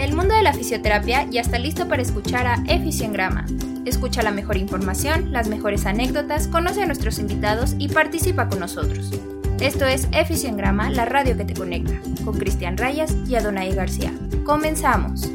El mundo de la fisioterapia ya está listo para escuchar a Eficiengrama. Escucha la mejor información, las mejores anécdotas, conoce a nuestros invitados y participa con nosotros. Esto es Eficiengrama, la radio que te conecta, con Cristian Rayas y Adonai García. Comenzamos.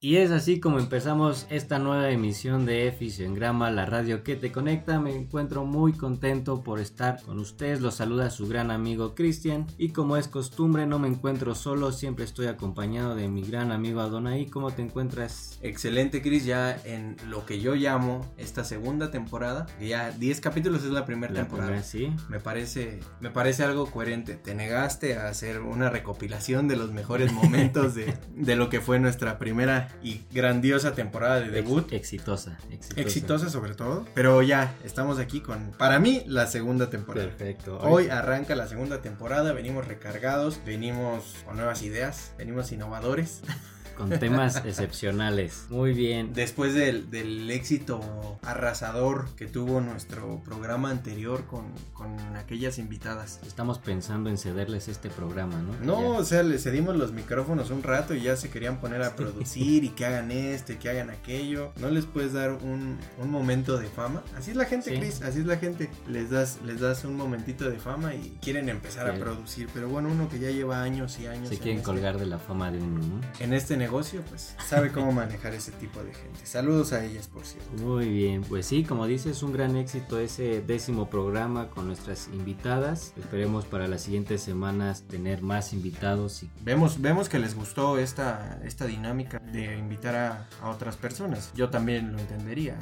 Y es así como empezamos esta nueva emisión de Eficiengrama, la radio que te conecta. Me encuentro muy contento por estar con ustedes. Los saluda su gran amigo Cristian. Y como es costumbre, no me encuentro solo, siempre estoy acompañado de mi gran amigo Adonai. ¿Cómo te encuentras? Excelente, Cris. Ya en lo que yo llamo esta segunda temporada, ya 10 capítulos es la primera temporada. Primera, sí. Me parece, me parece algo coherente. Te negaste a hacer una recopilación de los mejores momentos de, de lo que fue nuestra primera y grandiosa temporada de debut. exitosa, exitosa, exitosa. sobre todo. Pero ya, estamos aquí con, para mí, la segunda temporada. Perfecto. Hoy arranca la segunda temporada, venimos recargados, venimos con nuevas ideas, venimos innovadores. con temas excepcionales. Muy bien. Después del, del, éxito arrasador que tuvo nuestro programa anterior con, con, aquellas invitadas. Estamos pensando en cederles este programa, ¿no? No, ya. o sea, les cedimos los micrófonos un rato y ya se querían poner a producir y que hagan esto y que hagan aquello. No les puedes dar un, un momento de fama. Así es la gente, sí. Chris, así es la gente. Les das, les das un momentito de fama y quieren empezar sí. a producir. Pero bueno, uno que ya lleva años y años. Se quieren este, colgar de la fama de uno, ¿no? En este negocio, pues sabe cómo manejar ese tipo de gente. Saludos a ellas, por cierto. Muy bien, pues sí, como dices, un gran éxito ese décimo programa con nuestras invitadas. Esperemos para las siguientes semanas tener más invitados. Y... Vemos, vemos que les gustó esta, esta dinámica de invitar a, a otras personas. Yo también lo entendería.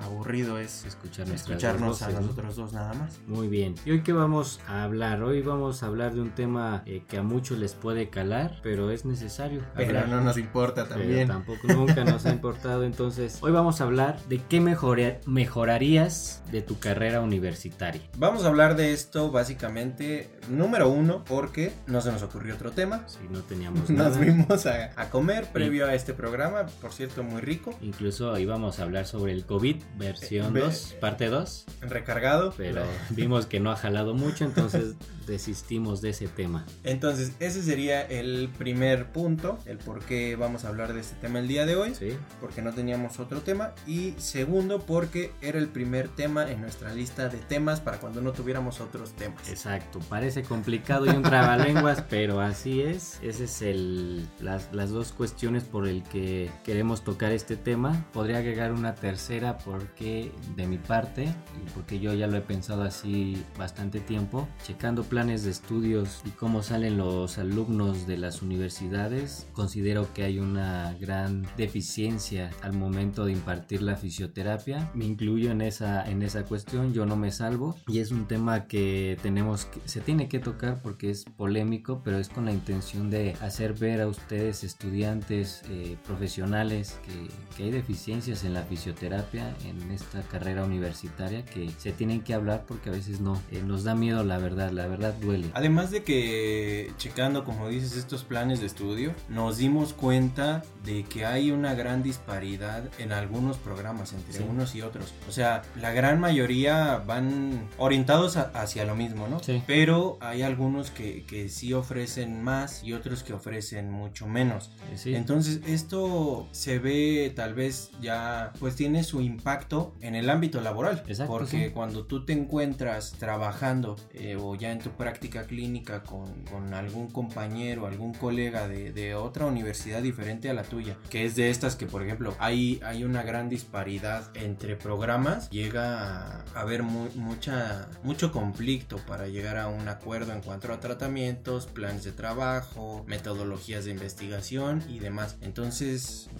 Aburrido es Escuchar escucharnos voces, a nosotros ¿no? dos nada más. Muy bien. ¿Y hoy qué vamos a hablar? Hoy vamos a hablar de un tema eh, que a muchos les puede calar, pero es necesario. Pero hablar. no nos importa también. Pero tampoco nunca nos ha importado. Entonces, hoy vamos a hablar de qué mejora, mejorarías de tu carrera universitaria. Vamos a hablar de esto básicamente, número uno, porque no se nos ocurrió otro tema. Si no teníamos Nos nada. vimos a, a comer previo a este programa, por cierto, muy rico. Incluso íbamos a hablar sobre el COVID versión 2, eh, parte 2. Recargado. Pero vimos que no ha jalado mucho, entonces desistimos de ese tema. Entonces, ese sería el primer punto, el por qué vamos a hablar de este tema el día de hoy. Sí. Porque no teníamos otro tema. Y segundo, porque era el primer tema en nuestra lista de temas para cuando no tuviéramos otros temas. Exacto, parece complicado y un trabalenguas, pero así es. Ese es el las, las dos cuestiones por el que queremos tocar este tema. Podría agregar una tercera porque de mi parte, y porque yo ya lo he pensado así bastante tiempo, checando planes de estudios y cómo salen los alumnos de las universidades, considero que hay una gran deficiencia al momento de impartir la fisioterapia. Me incluyo en esa, en esa cuestión, yo no me salvo y es un tema que tenemos que, se tiene que tocar porque es polémico, pero es con la intención de hacer ver a ustedes estudiantes eh, profesionales que, que hay deficiencias en la fisioterapia en esta carrera universitaria que se tienen que hablar porque a veces no eh, nos da miedo la verdad, la verdad duele. Además de que checando como dices estos planes de estudio, nos dimos cuenta de que hay una gran disparidad en algunos programas entre sí. unos y otros. O sea, la gran mayoría van orientados a, hacia lo mismo, ¿no? Sí. Pero hay algunos que, que, sí ofrecen más y otros que ofrecen mucho menos. Sí. Entonces, esto se ve tal vez ya, pues tiene su impacto en el ámbito laboral. Exacto, porque sí. cuando tú te encuentras trabajando eh, o ya en tu práctica clínica con, con algún compañero, algún colega de, de, otra universidad diferente a la tuya, que es de estas que, por ejemplo, hay, hay una gran disparidad entre programas, llega a haber mu mucha, mucho conflicto para llegar a un acuerdo en cuanto a tratamientos, planes de trabajo, metodologías de investigación y demás. Entonces,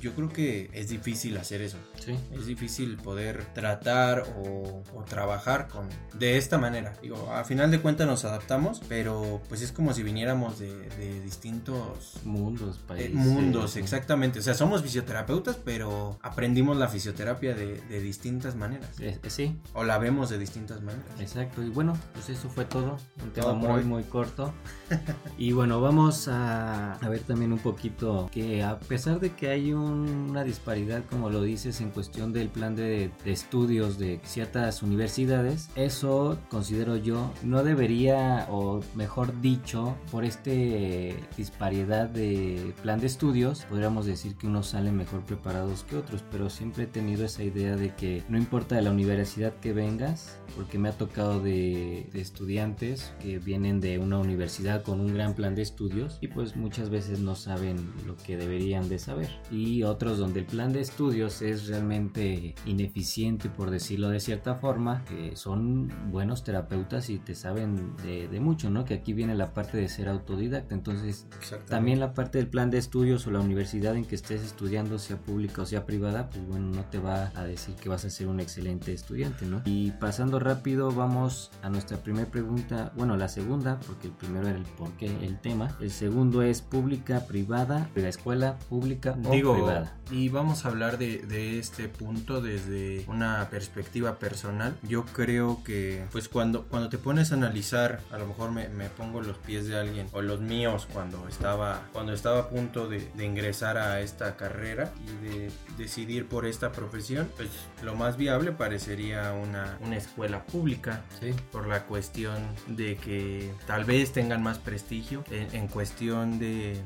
yo creo que es difícil hacer eso. Sí. Es difícil poder tratar o, o trabajar con de esta manera. Digo, a final de cuentas nos adaptamos, pero pues es como si viniéramos de, de distintos mundos, países. Eh, mundos, sí. exactamente. O sea, somos fisioterapeutas, pero aprendimos la fisioterapia de, de distintas maneras. Eh, sí. O la vemos de distintas maneras. Exacto. Y bueno, pues eso fue todo. Un tema muy, muy corto. y bueno, vamos a, a, ver también un poquito que a pesar de de que hay una disparidad, como lo dices, en cuestión del plan de, estudios de ciertas universidades, eso considero yo no debería, o mejor dicho, por este disparidad de plan de estudios, podríamos decir que unos salen mejor preparados que otros, pero siempre he tenido esa idea de que no importa de la universidad que vengas, porque me ha tocado de, de estudiantes que vienen de una universidad con un gran plan de estudios y pues muchas veces no saben lo que deberían de saber. Y otros donde el plan de estudios es realmente ineficiente, por decirlo de cierta forma, que son buenos terapeutas y te saben de, mucho, ¿no? Que aquí viene la parte de ser autodidacta. Entonces, también la parte del plan de estudios o la universidad en que estés estudiando, sea pública o sea privada, pues bueno, no te va a decir que vas a ser un excelente estudiante, ¿no? Y pasando rápido, vamos a nuestra primera pregunta, bueno, la segunda, porque el primero era el por qué, el tema. El segundo es pública, privada, la escuela pública o privada. Y vamos a hablar de, de, este punto desde una perspectiva personal. Yo creo que, pues cuando, cuando te pones a analizar, a lo mejor me, me pongo los pies de alguien o los míos cuando estaba, cuando estaba a punto de, de ingresar a esta carrera y de decidir por esta profesión, pues lo más viable parecería una, una escuela pública. Sí. Por la cuestión de que tal vez tengan más prestigio en, en cuestión de...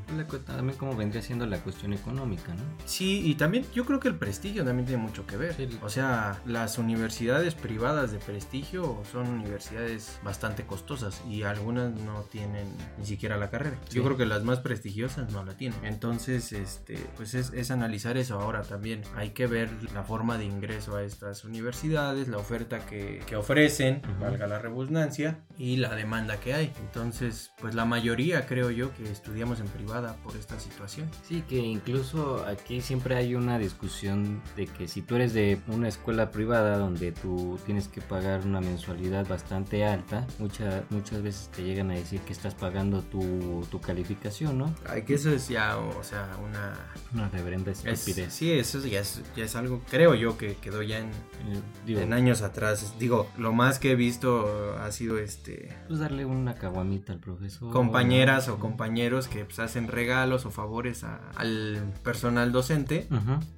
También como vendría siendo la cuestión económica, ¿no? Sí, y también yo creo que el prestigio también tiene mucho que ver. O sea, las universidades privadas de prestigio son universidades bastante costosas y algunas no tienen ni siquiera la carrera. Yo creo que las más prestigiosas no la tienen. Entonces, este, pues es, analizar eso ahora también. Hay que ver la forma de ingreso a estas universidades, la oferta que, ofrecen, valga la redundancia, y la demanda que hay. Entonces, pues la mayoría creo yo que estudiamos en privada por esta situación. Sí, que incluso aquí siempre hay una discusión de que si tú eres de una escuela privada donde tú tienes que pagar una mensualidad bastante alta, muchas muchas veces te llegan a decir que estás pagando tu, tu calificación, ¿no? Ay, que eso es ya, o sea, una... Una reverenda estupidez. sí, eso ya es, ya es algo, creo yo, que quedó ya en, en años atrás. Digo, lo más que he visto ha sido este... Pues darle una caguamita al profesor. Compañeras o compañeros que pues, hacen regalos o favores al personal docente,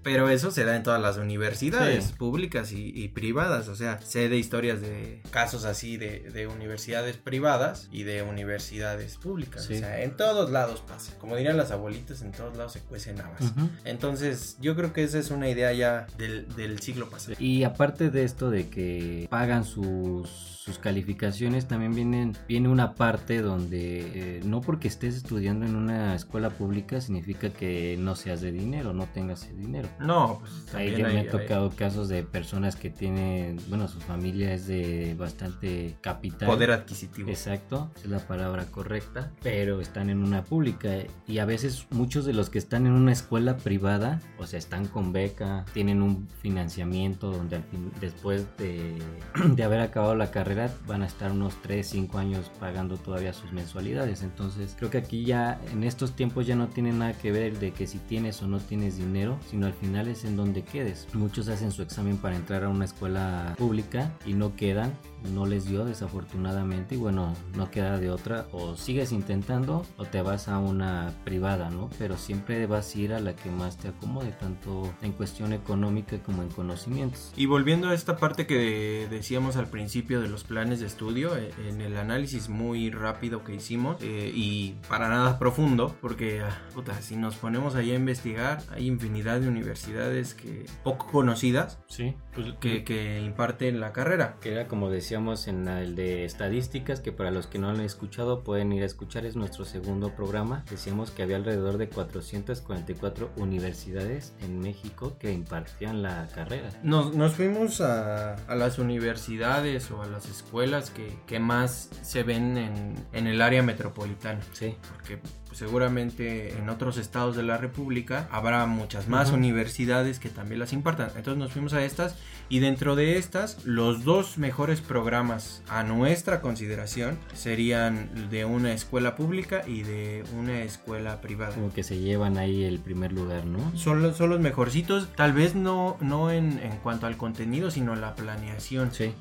pero eso se da en todas las universidades públicas y, privadas, o sea, sé de historias de casos así de, universidades privadas y de universidades públicas, o sea, en todos lados pasa, como dirían las abuelitas, en todos lados se cuecen habas. Entonces, yo creo que esa es una idea ya del, del siglo pasado. Y aparte de esto de que pagan sus sus calificaciones también vienen, viene una parte donde eh, no porque estés estudiando en una escuela pública significa que no seas de dinero, no tengas el dinero. No, pues ahí ya me ha tocado casos de personas que tienen, bueno, su familia es de bastante capital. Poder adquisitivo. Exacto, es la palabra correcta, pero están en una pública y a veces muchos de los que están en una escuela privada, o sea, están con beca, tienen un financiamiento donde después de, de haber acabado la carrera, van a estar unos 3, 5 años pagando todavía sus mensualidades. Entonces creo que aquí ya en estos tiempos ya no tiene nada que ver de que si tienes o no tienes dinero, sino al final es en donde quedes. Muchos hacen su examen para entrar a una escuela pública y no quedan no les dio desafortunadamente y bueno, no queda de otra o sigues intentando o te vas a una privada, ¿no? Pero siempre vas a ir a la que más te acomode, tanto en cuestión económica como en conocimientos. Y volviendo a esta parte que decíamos al principio de los planes de estudio, eh, en el análisis muy rápido que hicimos eh, y para nada profundo, porque ah, puta, si nos ponemos ahí investigar, hay infinidad de universidades que poco conocidas. Sí, pues, que, que imparten la carrera. Que era como decía en el de estadísticas, que para los que no han escuchado pueden ir a escuchar, es nuestro segundo programa. Decíamos que había alrededor de 444 universidades en México que impartían la carrera. Nos, nos fuimos a, a, las universidades o a las escuelas que, que más se ven en, en, el área metropolitana. Sí. Porque pues, seguramente en otros estados de la República habrá muchas más universidades que también las impartan. Entonces nos fuimos a estas y dentro de estas los dos mejores programas a nuestra consideración serían de una escuela pública y de una escuela privada. Como que se llevan ahí el primer lugar, ¿no? Son los, son los mejorcitos, tal vez no, no en, en cuanto al contenido, sino la planeación. Sí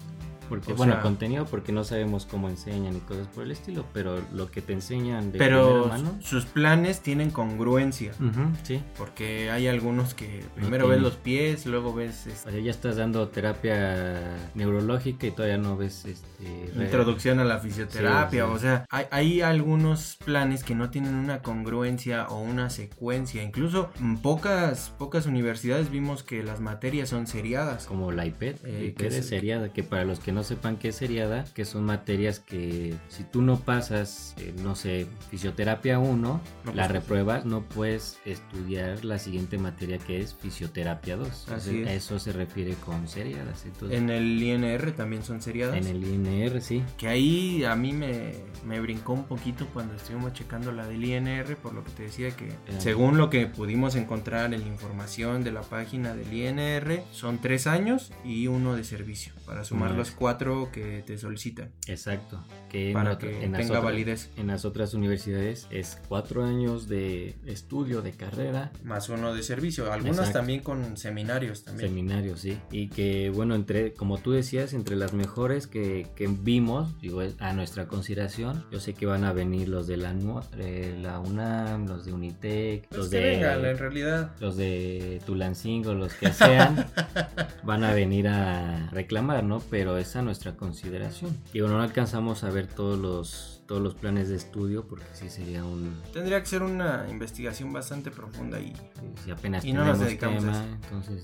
Porque, O bueno, sea- contenido porque no sabemos cómo enseñan y cosas por el estilo, pero lo que te enseñan de Pero mano. sus planes tienen congruencia. Ujú, sí. Porque hay algunos que primero ves los pies, luego ves este, O sea, ya estás dando terapia neurológica y todavía no ves este re- introducción a la fisioterapia. Sí, sí. O sea, hay, hay algunos planes que no tienen una congruencia o una secuencia. Incluso en pocas, pocas universidades vimos que las materias son seriadas. como la IPED, Eh, que es es- seriada, que para los que no sepan qué es seriada, que son materias que si tú no pasas, eh, no sé, fisioterapia 1, No la repruebas, no puedes estudiar la siguiente materia que es fisioterapia 2. Así Entonces, es. A eso se refiere con seriadas. Entonces, En el INR también son seriadas. en el INR, sí. Que ahí a mí me, me brincó un poquito cuando estuvimos checando la del INR, por lo que te decía que según lo que pudimos encontrar en la información de la página del INR, son tres años y uno de servicio, para sumar los cuatro que te solicitan, Exacto. Que en para otra- que en tenga otras- validez. En las otras universidades es cuatro años de estudio, de carrera, Más uno de servicio, algunas Exacto. también con seminarios también. Seminarios, sí. Y que, bueno, entre, como tú decías, entre las mejores que, que vimos, digo, a nuestra consideración, yo sé que van a venir los de la, eh, la UNAM, los de Unitec, Pues los que de... vengan, en realidad. Los de Tulancingo, los que sean, van a venir a reclamar, ¿no? Pero esa es nuestra consideración. Digo, no alcanzamos a ver todos los, todos los planes de estudio porque sí sería un... Tendría que ser una investigación bastante profunda y Si apenas Y no nos dedicamos a tema, eso. entonces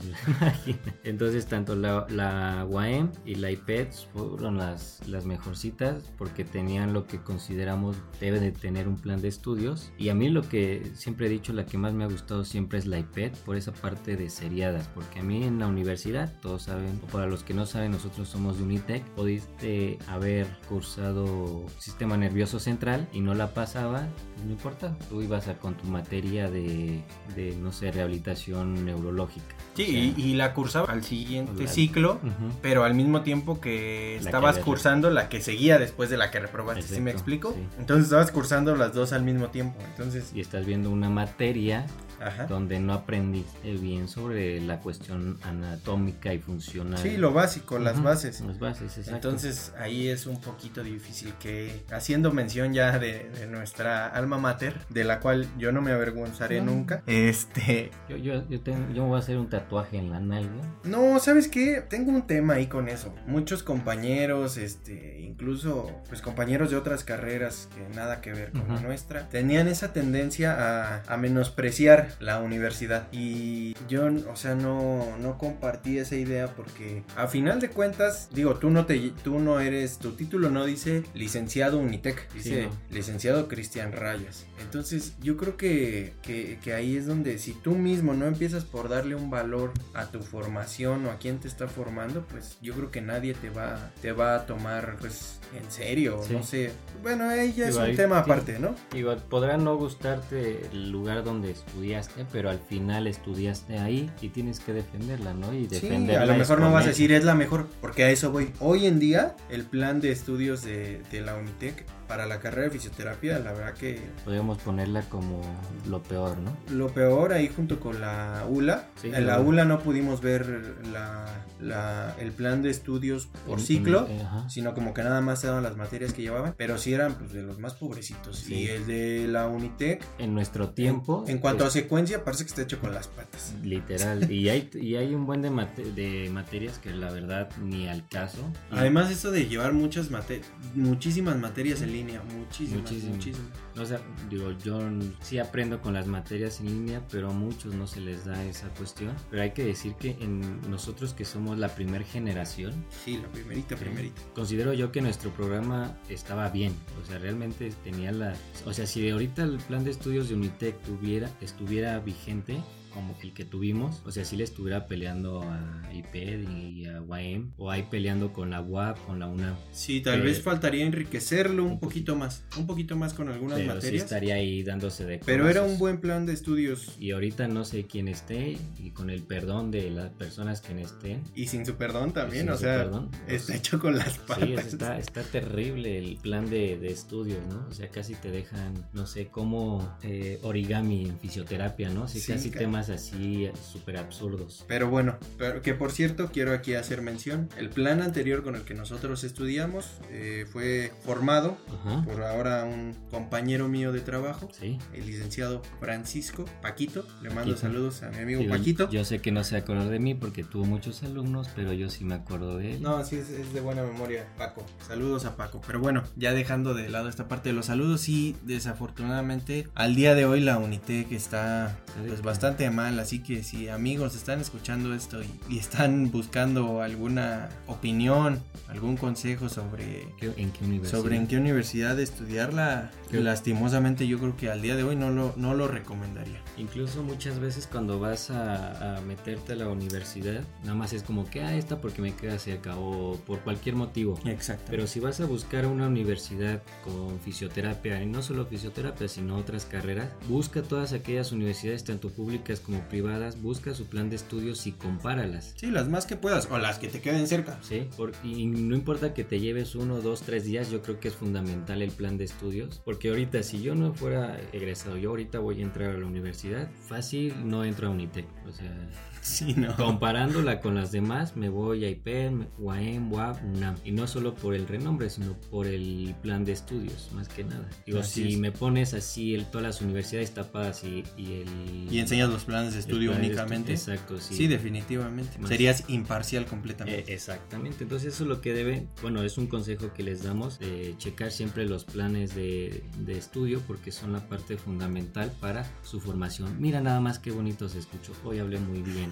entonces tanto la, la UAM y la IPED fueron las, las mejorcitas porque tenían lo que consideramos debe de tener un plan de estudios y a mí lo que siempre he dicho la que más me ha gustado siempre es la IPED por esa parte de seriadas porque a mí en la universidad todos saben o para los que no saben nosotros somos de Unitec pudiste haber cursado sistema nervioso central y no la pasaba pues no importa tú ibas a con tu materia de, de no sé rehabilitación neurológica Sí, O sea, y, y la cursaba al siguiente La- ciclo, pero al mismo tiempo que estabas cursando la que seguía después de la que reprobaste, ¿sí me Exacto, explico? sí. Entonces estabas cursando las dos al mismo tiempo, entonces, y estás viendo una materia ajá. donde no aprendiste bien sobre la cuestión anatómica y funcional. Sí, lo básico, las bases. Las bases, exacto. Entonces ahí es un poquito difícil que, haciendo mención ya de, de nuestra alma mater, de la cual yo no me avergonzaré No. nunca, este, yo, yo, yo, tengo- yo me voy a hacer un tatuaje en la nalga. No, ¿sabes qué? Tengo un tema ahí con eso. Muchos compañeros, este, incluso pues compañeros de otras carreras que nada que ver con la nuestra, tenían esa tendencia a, a menospreciar la universidad. Y yo, o sea, no, no compartí esa idea porque a final de cuentas, digo, tú no te, tú no eres, tu título no dice licenciado Unitec, dice Sí, no. licenciado Cristian Rayas. Entonces yo creo que, que, que ahí es donde si tú mismo no empiezas por darle un valor a tu formación o a quien te está formando, pues yo creo que nadie te va, te va a tomar pues en serio, Sí. no sé. Bueno, ahí ya es un tema aparte, ¿no? Podrá no gustarte el lugar donde estudiaste, pero al final estudiaste ahí y tienes que defenderla, ¿no? Y Sí, defenderla a lo mejor no vas a decir es la mejor, porque a eso voy. Hoy en día, el plan de estudios de, de la Unitec para la carrera de fisioterapia, la verdad que Podríamos ponerla como lo peor, ¿no? Lo peor ahí junto con la ULA. Sí, en la. ULA no pudimos ver la, la- el plan de estudios por En- ciclo, en- ajá. sino como que nada más eran las materias que llevaban, pero sí eran pues de los más pobrecitos. Sí. Y el de la Unitec, En nuestro tiempo. en cuanto a es- secuencia, parece que está hecho con las patas. Literal. Y hay, y hay un buen de, mate- de materias que la verdad ni al caso. Además, eso de llevar muchas mate muchísimas materias en línea, muchísimas, Muchísimo. muchísimas. O sea, digo, yo sí aprendo con las materias en línea, pero a muchos no se les da esa cuestión. Pero hay que decir que en nosotros que somos la primer generación, Sí, la primerita, primerita. considero yo que nuestro programa estaba bien. O sea, realmente tenía la... O sea, si de ahorita el plan de estudios de Unitec tuviera, estuviera vigente, como el que tuvimos, o sea, si le estuviera peleando a IPED y a UAM, o ahí peleando con la UAP, con la UNAM. Sí, tal Eh, vez faltaría enriquecerlo un poquito más, un poquito más con algunas Pero sí materias. estaría ahí dándose de Pero era un buen plan de estudios Y ahorita no sé quién esté y con el perdón de las personas que estén. y sin su perdón también, sin o su sea, perdón, pues, está hecho con las patas. Sí, es- está, está terrible el plan de, de estudios, ¿no? O sea, casi te dejan, no sé, como eh, origami en fisioterapia, ¿no? Sí, casi ca- temas temas así súper absurdos. Pero bueno, pero que por cierto quiero aquí hacer mención, el plan anterior con el que nosotros estudiamos eh, fue formado Ajá. por ahora un compañero mío de trabajo, Sí. el licenciado Francisco Paquito. Le mando Paquito. saludos a mi amigo Paquito. Yo sé que no se acordó de mí porque tuvo muchos alumnos, pero yo sí me acuerdo de él. No, sí, es, es de buena memoria, Paco. Saludos a Paco. Pero bueno, ya dejando de lado esta parte de los saludos, sí, desafortunadamente, al día de hoy la Unitec está pues bastante mal. Así que si amigos están escuchando esto y, y están buscando alguna opinión, algún consejo sobre, ¿Qué- ¿En qué universidad? sobre en qué universidad estudiarla, ¿Qué? lastimosamente yo creo que al día de hoy no lo, no lo recomendaría. Incluso muchas veces cuando vas a, a meterte a la universidad, nada más es como que, ah, esta porque me queda cerca o por cualquier motivo. Exacto. Pero si vas a buscar una universidad con fisioterapia, y no solo fisioterapia, sino otras carreras, busca todas aquellas universidades, tanto públicas como privadas, busca su plan de estudios y compáralas. sí, las más que puedas o las que te queden cerca. Sí, por- y no importa que te lleves uno, dos, tres días, yo creo que es fundamental el plan de estudios, porque ahorita si yo no fuera egresado, yo ahorita voy a entrar a la universidad, fácil no entro a Unitec, o sea, Sí, no. comparándola con las demás, me voy a IPEM, UAM, UAP, UNAM, y no solo por el renombre, sino por el plan de estudios, más que nada. Digo, Así si es. me pones así el, todas las universidades tapadas y, y el... Y enseñas los planes de estudio plan de estu- únicamente. Exacto, sí. Sí, definitivamente. Más- Serías imparcial Eh, completamente. exactamente, entonces eso es lo que debe, bueno, es un consejo que les damos, de checar siempre los planes de, de estudio porque son la parte fundamental para su formación. Mira nada más qué bonito se escuchó, hoy hablé muy bien.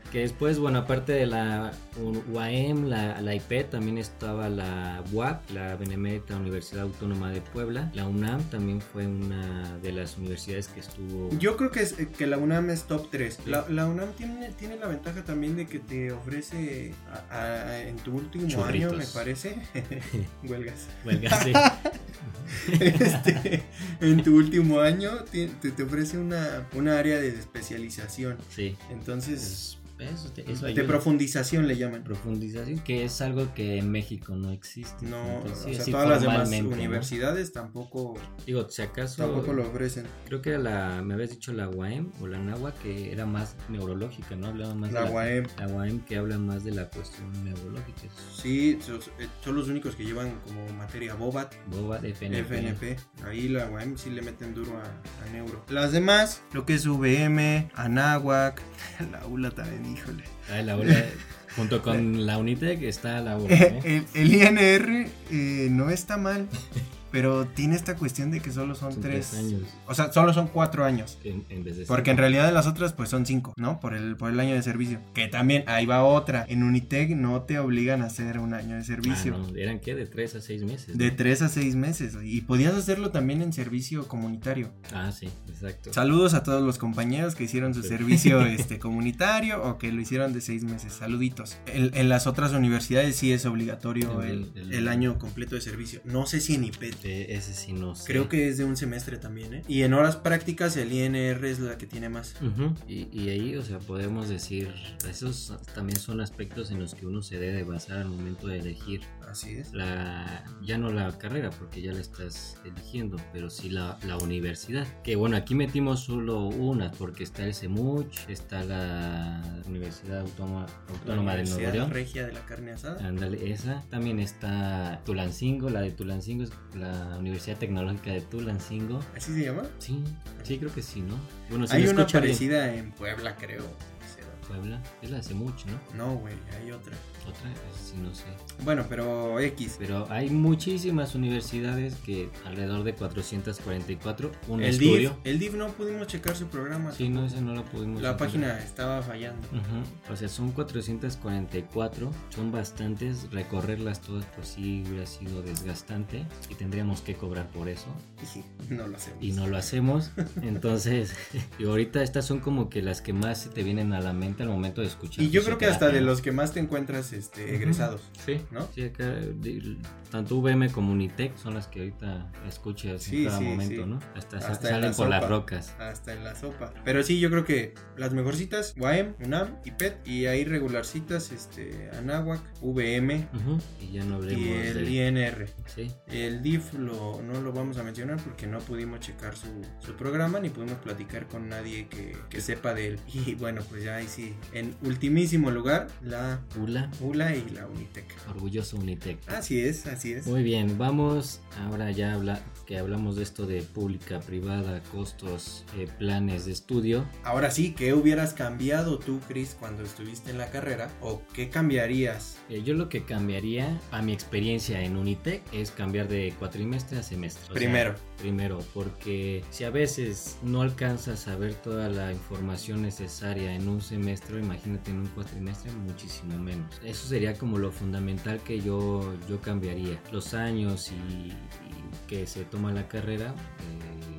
que después, bueno, aparte de la UAM, la, la IP, también estaba la UAP, la Benemérita Universidad Autónoma de Puebla, la UNAM también fue una de las universidades que estuvo... Yo creo que, es, que la UNAM es top 3. La, la UNAM tiene, tiene la ventaja también de que te ofrece a- a- en tu último Churritos. año, me parece, huelgas. Huelga, sí. Este, en tu último año te, te- te ofrece una, una área de especialización. sí. Entonces, Eso, te- eso de ayuda. profundización le llaman. profundización, que es algo que en México no existe. No, Entonces, o sí, sea, todas las demás formalmente, ¿no? universidades tampoco, Digo, si acaso, tampoco lo ofrecen. creo que era la, me habías dicho la UAM o la NAWA, que era más neurológica, ¿no? Hablaba más La de UAM. La UAM que habla más de la cuestión neurológica. Sí, son, eh, son los únicos que llevan como materia BOBAT, Boba de FNP. FNP. Ahí la UAM sí le meten duro a, a neuro. Las demás, lo que es VM, Anáhuac, la ULA también, híjole. Ah, la ULA, junto con la Unitec está la ULA. ¿eh? el, el INR eh, no está mal, pero tiene esta cuestión de que solo son, Son tres, tres años. O sea, solo son cuatro años. En, en vez de Porque en realidad de las otras pues son cinco, ¿no? Por el, por el año de servicio. Que también, ahí va otra. En Unitec no te obligan a hacer un año de servicio. Ah, no, ¿Eran qué? De tres a seis meses. De tres a seis meses. Y podías hacerlo también en servicio comunitario. Ah, sí, exacto. Saludos a todos los compañeros que hicieron su Sí. servicio este, comunitario o que lo hicieron de seis meses. Saluditos. En, en las otras universidades sí es obligatorio el, El- el- el año completo de servicio. No sé si en IPET. Eh, ese sí no sé. Creo que es de un semestre también, ¿eh? Y en horas prácticas el INR es la que tiene más. Ujú, y, y ahí, o sea, podemos decir, esos también son aspectos en los que uno se debe basar al momento de elegir Así es. la, ya no la carrera, porque ya la estás eligiendo, pero sí la, la universidad. Que bueno, aquí metimos solo una, porque está el CEMUCH, está la Universidad Autónoma, Autónoma de Nuevo León. Regia de la Carne Asada. Ándale, esa. También está Tulancingo, la de Tulancingo es la Universidad Tecnológica de Tulancingo. ¿Así se llama? Sí, sí, creo que sí, ¿no? Bueno, si Hay una escucha bien. parecida en Puebla, creo. Puebla, es la de CEMUCH, ¿no? No, güey, hay otra. Otra, sí no sé. Bueno, pero X. Pero hay muchísimas universidades que alrededor de 444, un El DIF, estudio. el DIF no pudimos checar su programa. Sí, no, ese no lo pudimos. La página estaba fallando. O sea, son 444, son bastantes, recorrerlas todas pues sí hubiera sido desgastante y tendríamos que cobrar por eso Y no lo hacemos. y no lo hacemos. Entonces, y ahorita estas son como que las que más se te vienen a la mente gente al momento de escuchar. Y yo creo que hasta de los que más te encuentras este, egresados. Sí, ¿no? Sí, acá, tanto VM como Unitec son las que ahorita escuchas Sí, en cada sí, momento, sí. ¿no? Hasta, sa- Hasta en salen la por las rocas. Hasta en la sopa. Pero sí, yo creo que las mejorcitas, UAM, UNAM y PET. Y ahí regularcitas, este, Anáhuac, VM Y ya no hablemos y el de... INR. Sí, El DIF lo, no lo vamos a mencionar porque no pudimos checar su, su programa ni pudimos platicar con nadie que, que sepa de él. Y bueno, pues ya ahí sí. En ultimísimo lugar, la ULA, ULA y la Unitec. orgulloso Unitec. Así es, así es. Muy bien, vamos ahora ya habla, que hablamos de esto de pública, privada, costos, eh, planes de estudio. Ahora sí, ¿qué hubieras cambiado tú, Chris, cuando estuviste en la carrera? ¿O qué cambiarías? Eh, yo lo que cambiaría a mi experiencia en Unitec es cambiar de cuatrimestre a semestre. O sea, Primero. primero, porque si a veces no alcanzas a ver toda la información necesaria en un semestre, imagínate en un cuatrimestre muchísimo menos. Eso sería como lo fundamental que yo, yo cambiaría. Los años y que se toma la carrera. eh,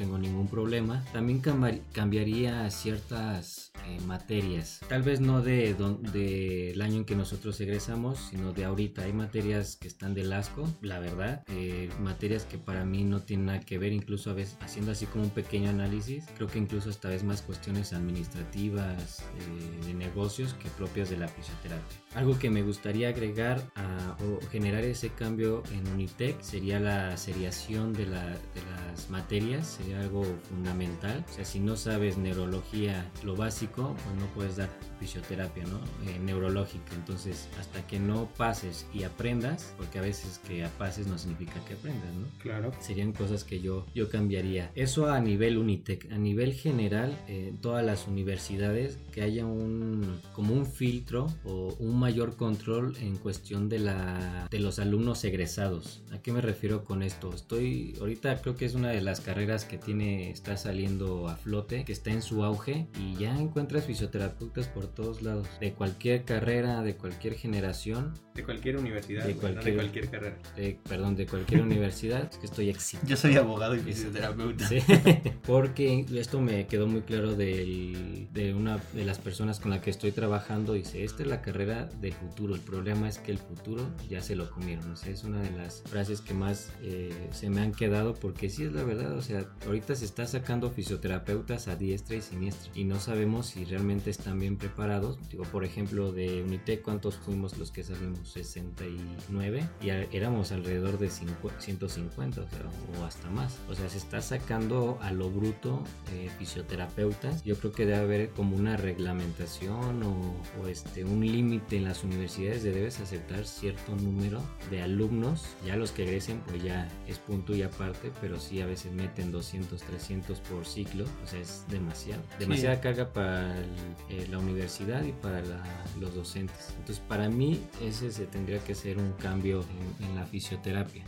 tengo ningún problema. También cambiar- cambiaría ciertas eh, materias. Tal vez no de don- del año en que nosotros egresamos, sino de ahorita. Hay materias que están del asco, la verdad. eh, materias que para mí no tienen nada que ver, incluso a veces haciendo así como un pequeño análisis. Creo que incluso esta vez más cuestiones administrativas, eh, de negocios que propias de la fisioterapia. Algo que me gustaría agregar a- o generar ese cambio en Unitec sería la seriación de, la- de las materias, algo fundamental. O sea, si no sabes neurología, lo básico, pues no puedes dar fisioterapia, ¿no? Eh, neurológica. Entonces, hasta que no pases y aprendas, porque a veces que pases no significa que aprendas, ¿no? Claro. serían cosas que yo, yo cambiaría. Eso a nivel Unitec. A nivel general, eh, en todas las universidades, que haya un como un filtro o un mayor control en cuestión de la de los alumnos egresados. ¿A qué me refiero con esto? Estoy ahorita creo que es una de las carreras que tiene está saliendo a flote, que está en su auge y ya encuentras fisioterapeutas por todos lados, de cualquier carrera, de cualquier generación, De cualquier universidad, De güey, no cualquier- de cualquier carrera. de, perdón, de cualquier universidad. Es que estoy excitado. Yo soy abogado y fisioterapeuta. Sí, porque esto me quedó muy claro del- de una de las personas con la que estoy trabajando. Dice, esta es la carrera del futuro. El problema es que el futuro ya se lo comieron. O sea, es una de las frases que más eh, se me han quedado porque sí es la verdad. O sea, ahorita se está sacando fisioterapeutas a diestra y siniestra y no sabemos si realmente están bien preparados. Digo, por ejemplo, de Unitec, ¿cuántos fuimos los que salimos? 69 y éramos alrededor de 50 150 o, sea, o hasta más. O sea, se está sacando a lo bruto eh, fisioterapeutas. Yo creo que debe haber como una reglamentación o, o, este, un límite en las universidades de debes aceptar cierto número de alumnos. Ya los que egresen, pues ya es punto y aparte, pero sí a veces meten 200, 300 por ciclo. O sea, es demasiado. Demasiada carga para el- eh, la universidad y para la- los docentes. Entonces, para mí, ese se tendría que ser un cambio en, en la fisioterapia.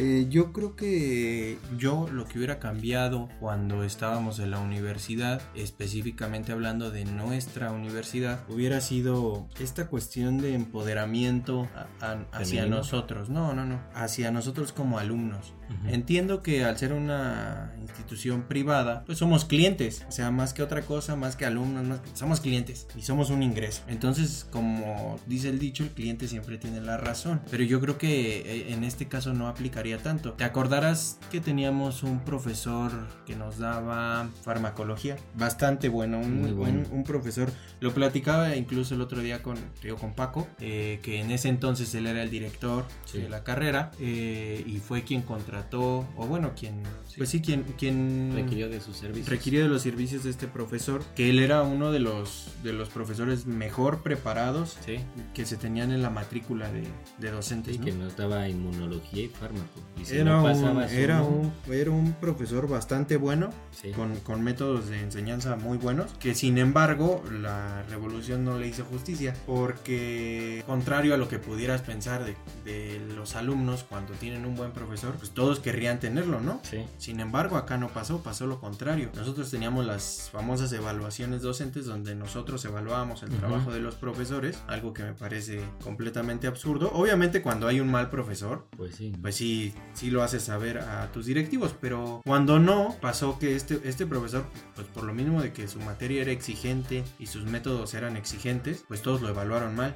Eh, yo creo que yo lo que hubiera cambiado cuando estábamos en la universidad, específicamente hablando de nuestra universidad, hubiera sido esta cuestión de empoderamiento a- a- hacia nosotros. No, no, no. Hacia nosotros como alumnos. Entiendo que al ser una institución privada, pues somos clientes, o sea, más que otra cosa, más que alumnos, más que- somos clientes y somos un ingreso. Entonces, como dice el dicho, el cliente siempre tiene la razón, pero yo creo que eh, en este caso no aplicaría tanto. ¿Te acordarás que teníamos un profesor que nos daba farmacología? Bastante bueno, un, Muy bueno. un- un profesor, lo platicaba incluso el otro día con, digo, con Paco, eh, que en ese entonces él era el director Sí. de la carrera eh, y fue quien contrató, o bueno, quien, pues sí, quien, quien Requirió de sus servicios. requirió de los servicios de este profesor, que él era uno de los, de los profesores mejor preparados Sí. que se tenían en la matrícula de, de docentes. Sí, ¿no? que nos daba inmunología y fármaco. Y si Era, no un, era, un, era un profesor bastante bueno, sí. con, con métodos de enseñanza muy buenos, que sin embargo la revolución no le hizo justicia, porque contrario a lo que pudieras pensar de, de los alumnos cuando tienen un buen profesor, pues todo todos querrían tenerlo, ¿no? Sí. Sin embargo, acá no pasó, pasó lo contrario. Nosotros teníamos las famosas evaluaciones docentes donde nosotros evaluábamos el trabajo de los profesores, algo que me parece completamente absurdo. Obviamente cuando hay un mal profesor, Pues sí. pues sí, sí lo haces saber a tus directivos, pero cuando no, pasó que este, este profesor, pues por lo mismo de que su materia era exigente y sus métodos eran exigentes, pues todos lo evaluaron mal.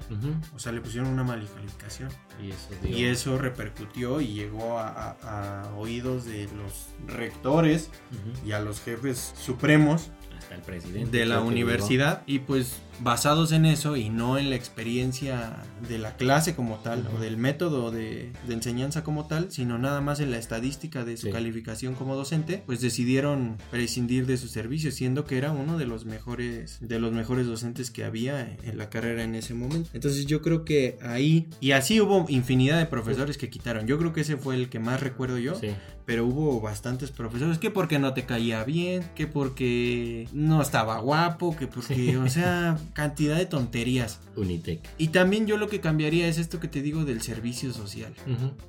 O sea, le pusieron una mala calificación. Y eso dio- Y eso repercutió y llegó a, a- a oídos de los rectores y a los jefes supremos Hasta el presidente. de la universidad y pues basados en eso y no en la experiencia de la clase como tal o del método de, de enseñanza como tal, sino nada más en la estadística de su Sí. calificación como docente, pues decidieron prescindir de su servicio, siendo que era uno de los mejores de los mejores docentes que había en la carrera en ese momento. Entonces yo creo que ahí y así hubo infinidad de profesores que quitaron. Yo creo que ese fue el que más recuerdo yo Sí. pero hubo bastantes profesores que porque no te caía bien, que porque no estaba guapo, que porque, Sí. o sea, cantidad de tonterías. Unitec. Y también yo lo que cambiaría es esto que te digo del servicio social.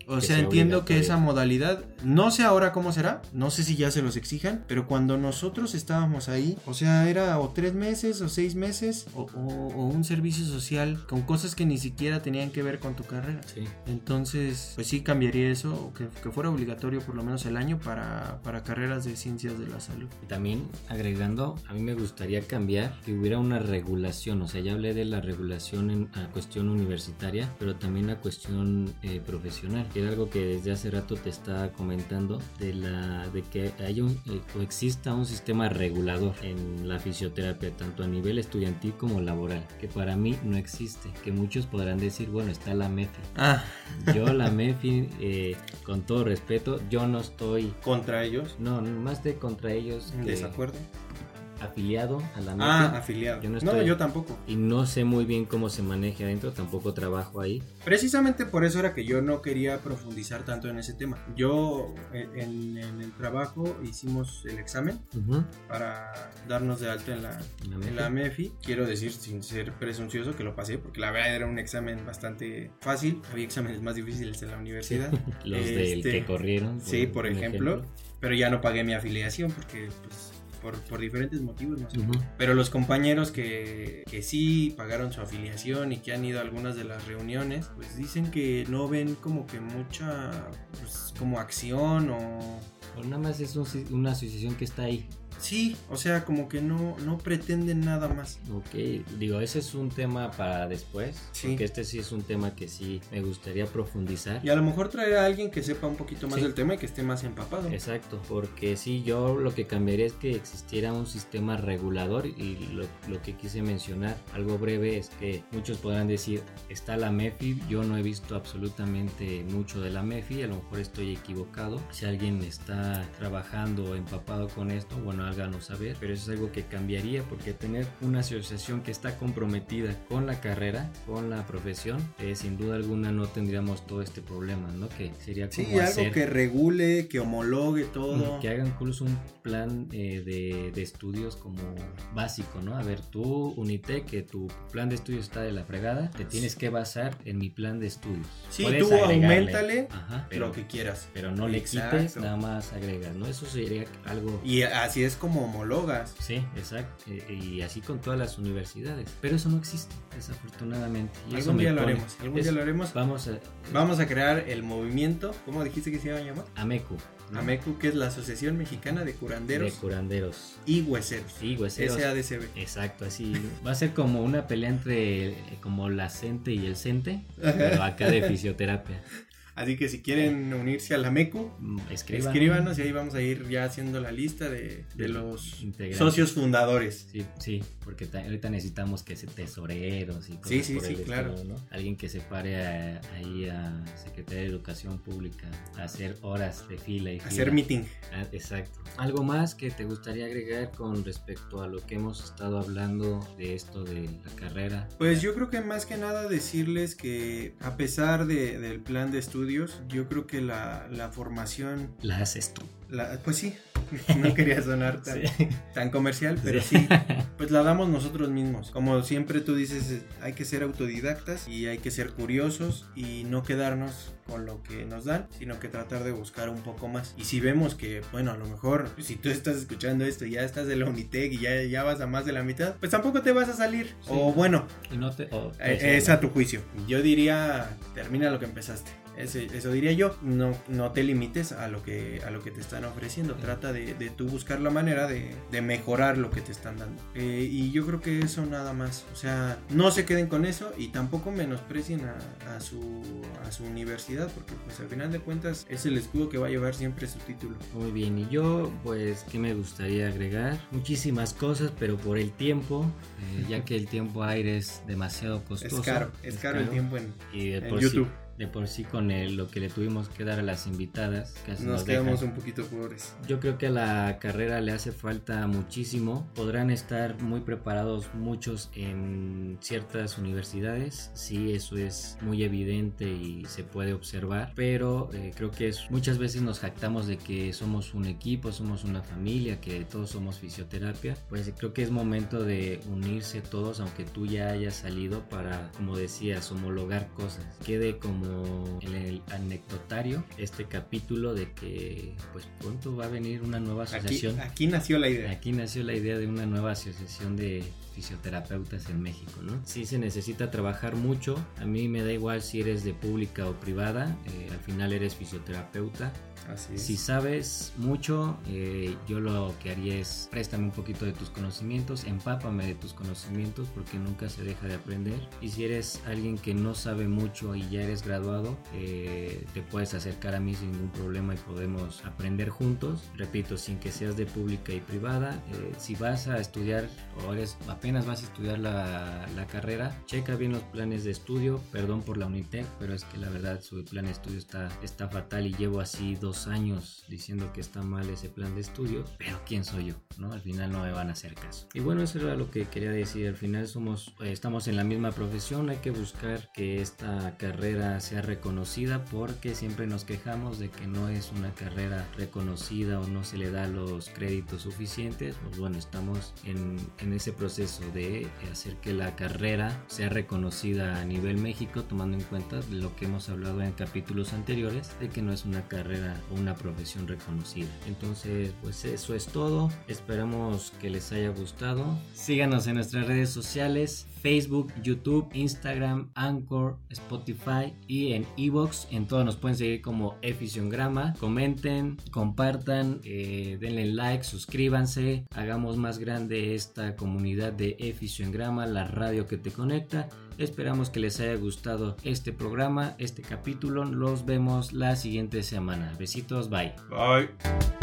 O Que sea, sea entiendo que esa modalidad, no sé ahora cómo será, no sé si ya se los exijan, pero cuando nosotros estábamos ahí, o sea, era o tres meses o seis meses o, o- o un servicio social con cosas que ni siquiera tenían que ver con tu carrera. Sí. Entonces, pues sí cambiaría eso, o que, que fuera obligatorio por lo menos el año para, para carreras de ciencias de la salud. Y también agregando, a mí me gustaría cambiar que hubiera una regulación, o sea, ya hablé de la regulación en a cuestión universitaria, pero también a cuestión eh, profesional, que era algo que desde hace rato te estaba comentando, de la de que haya un, eh, o exista un sistema regulador en la fisioterapia, tanto a nivel estudiantil como laboral, que para mí no existe, que muchos podrán decir, bueno, está la MEFI. Ah, Yo la MEFI, eh, con todo respeto, yo no estoy contra ellos, no, más de contra ellos en que desacuerdo. Afiliado a la MEFI. Ah, afiliado. Yo no no, estoy- yo tampoco. y no sé muy bien cómo se maneja adentro, tampoco trabajo ahí. Precisamente por eso era que yo no quería profundizar tanto en ese tema. Yo eh, en, en el trabajo hicimos el examen para darnos de alta en la, En la en la MEFI. Quiero decir, sin ser presuncioso, que lo pasé, porque la verdad era un examen bastante fácil. Había exámenes más difíciles en la universidad. Los del Este, que corrieron. Sí, por un ejemplo. Pero ya no pagué mi afiliación porque, pues, por, por diferentes motivos, no sé. Pero los compañeros que, que sí pagaron su afiliación y que han ido a algunas de las reuniones, pues dicen que no ven como que mucha, pues, como acción o... O nada más es un una asociación que está ahí. Sí, o sea, como que no, no pretenden nada más. Ok, digo, ese es un tema para después. Sí. Porque este sí es un tema que sí me gustaría profundizar. Y a lo mejor traer a alguien que sepa un poquito más Sí. del tema y que esté más empapado. Exacto, porque sí, yo lo que cambiaría es que existiera un sistema regulador y lo, lo que quise mencionar, algo breve, es que muchos podrán decir, está la MEFI, yo no he visto absolutamente mucho de la MEFI, a lo mejor estoy equivocado, si alguien está trabajando o empapado con esto, bueno, háganlo saber, pero eso es algo que cambiaría porque tener una asociación que está comprometida con la carrera, con la profesión, eh, sin duda alguna no tendríamos todo este problema, ¿no? Que sería como Sí, algo hacer... que regule, que homologue todo. Que hagan incluso un plan eh, de, de estudios como básico, ¿no? A ver, tú, Unitec, que tu plan de estudios está de la fregada, te tienes que basar en mi plan de estudios. Sí, Puedes tú aumentale lo que quieras. pero no le Exacto. quites, nada más agregas, ¿no? Eso sería algo... Y así es como homologas. Sí, exacto. eh, Y así con todas las universidades. Pero eso no existe, desafortunadamente. Y Algún día lo pone- haremos. Algún es- día lo haremos. Vamos a... Vamos a crear el movimiento. ¿Cómo dijiste que se iba a llamar? AMECU. ¿no? AMECU, que es la Asociación Mexicana de De Curanderos curanderos. y Hueseros. Sí, hueseros. SADCB. Exacto, así va a ser como una pelea entre como la CENTE y el CENTE, pero acá de fisioterapia. Así que si quieren unirse a la MECU, Mm, Escríbanos. escríbanos y ahí vamos a ir ya haciendo la lista de, de los socios fundadores. Sí, sí, porque ta- ahorita necesitamos que se tesoreros y cosas Sí, sí, por sí, el claro. Alguien que se pare a- ahí a Secretaría de Educación Pública a hacer horas de fila y fila. Hacer meeting. Ah, Exacto. ¿Algo más que te gustaría agregar con respecto a lo que hemos estado hablando de esto de la carrera? Pues yo creo que más que nada decirles que a pesar de- del plan de estudios, yo creo que la, la formación, La haces tú. la- pues sí, no quería sonar tan, tan comercial, pero sí. pues la damos nosotros mismos. Como siempre tú dices, hay que ser autodidactas y hay que ser curiosos y no quedarnos con lo que nos dan, sino que tratar de buscar un poco más. Y si vemos que, bueno, a lo mejor si tú estás escuchando esto y ya estás de la Unitec y ya, ya vas a más de la mitad, pues tampoco te vas a salir. O bueno, eh, es a tu juicio. Yo diría, termina lo que empezaste eso diría yo. No, no te limites a lo que, a lo que te están ofreciendo. Trata de, de tú buscar la manera de, de, mejorar lo que te están dando. Eh, y yo creo que eso nada más. O sea, no se queden con eso y tampoco menosprecien a, a, su, a su universidad. Porque pues al final de cuentas es el escudo que va a llevar siempre su título. Muy bien. Y yo pues, ¿qué me gustaría agregar? Muchísimas cosas, pero por el tiempo, eh, ya que el tiempo aire es demasiado costoso. Es caro, es, caro, el tiempo en, en YouTube de por sí con el, lo que le tuvimos que dar a las invitadas. Casi nos, quedamos un poquito pobres. Yo creo que a la carrera le hace falta muchísimo. Podrán estar muy preparados muchos en ciertas universidades. Sí, eso es muy evidente y se puede observar. Pero eh, creo que es, muchas veces nos jactamos de que somos un equipo, somos una familia, que todos somos fisioterapia. Pues creo que es momento de unirse todos, aunque tú ya hayas salido para, como decías, homologar cosas. Quede como en el anecdotario este capítulo de que pues pronto va a venir una nueva asociación. Aquí, nació la idea. Aquí nació la idea de una nueva asociación de fisioterapeutas en México, ¿no? Sí se necesita trabajar mucho. A mí me da igual si eres de pública o privada. Eh, al final eres fisioterapeuta si sabes mucho, eh, yo lo que haría es préstame un poquito de tus conocimientos, empápame de tus conocimientos porque nunca se deja de aprender. Y si eres alguien que no sabe mucho y ya eres graduado, eh, te puedes acercar a mí sin ningún problema y podemos aprender juntos. Repito, sin que seas de pública y privada. Eh, si vas a estudiar o eres, apenas vas a estudiar la, la carrera, checa bien los planes de estudio. Perdón por la Unitec, pero es que la verdad su plan de estudio está, está fatal y llevo así dos años diciendo que está mal ese plan de estudio, pero ¿quién soy yo? ¿no? Al final no me van a hacer caso. Y bueno, eso era lo que quería decir. Al final somos, eh, estamos en la misma profesión, hay que buscar que esta carrera sea reconocida porque siempre nos quejamos de que no es una carrera reconocida o no se le da los créditos suficientes. Pues bueno, estamos en, en ese proceso de hacer que la carrera sea reconocida a nivel México, tomando en cuenta lo que hemos hablado en capítulos anteriores, de que no es una carrera una profesión reconocida. Entonces, pues eso es todo. Esperamos que les haya gustado. Síganos en nuestras redes sociales. Facebook, YouTube, Instagram, Anchor, Spotify y en Evox. En todo nos pueden seguir como Grama. Comenten, compartan, eh, denle like, suscríbanse. Hagamos más grande esta comunidad de Grama, la radio que te conecta. Esperamos que les haya gustado este programa, este capítulo. Los vemos la siguiente semana. Besitos, bye. Bye.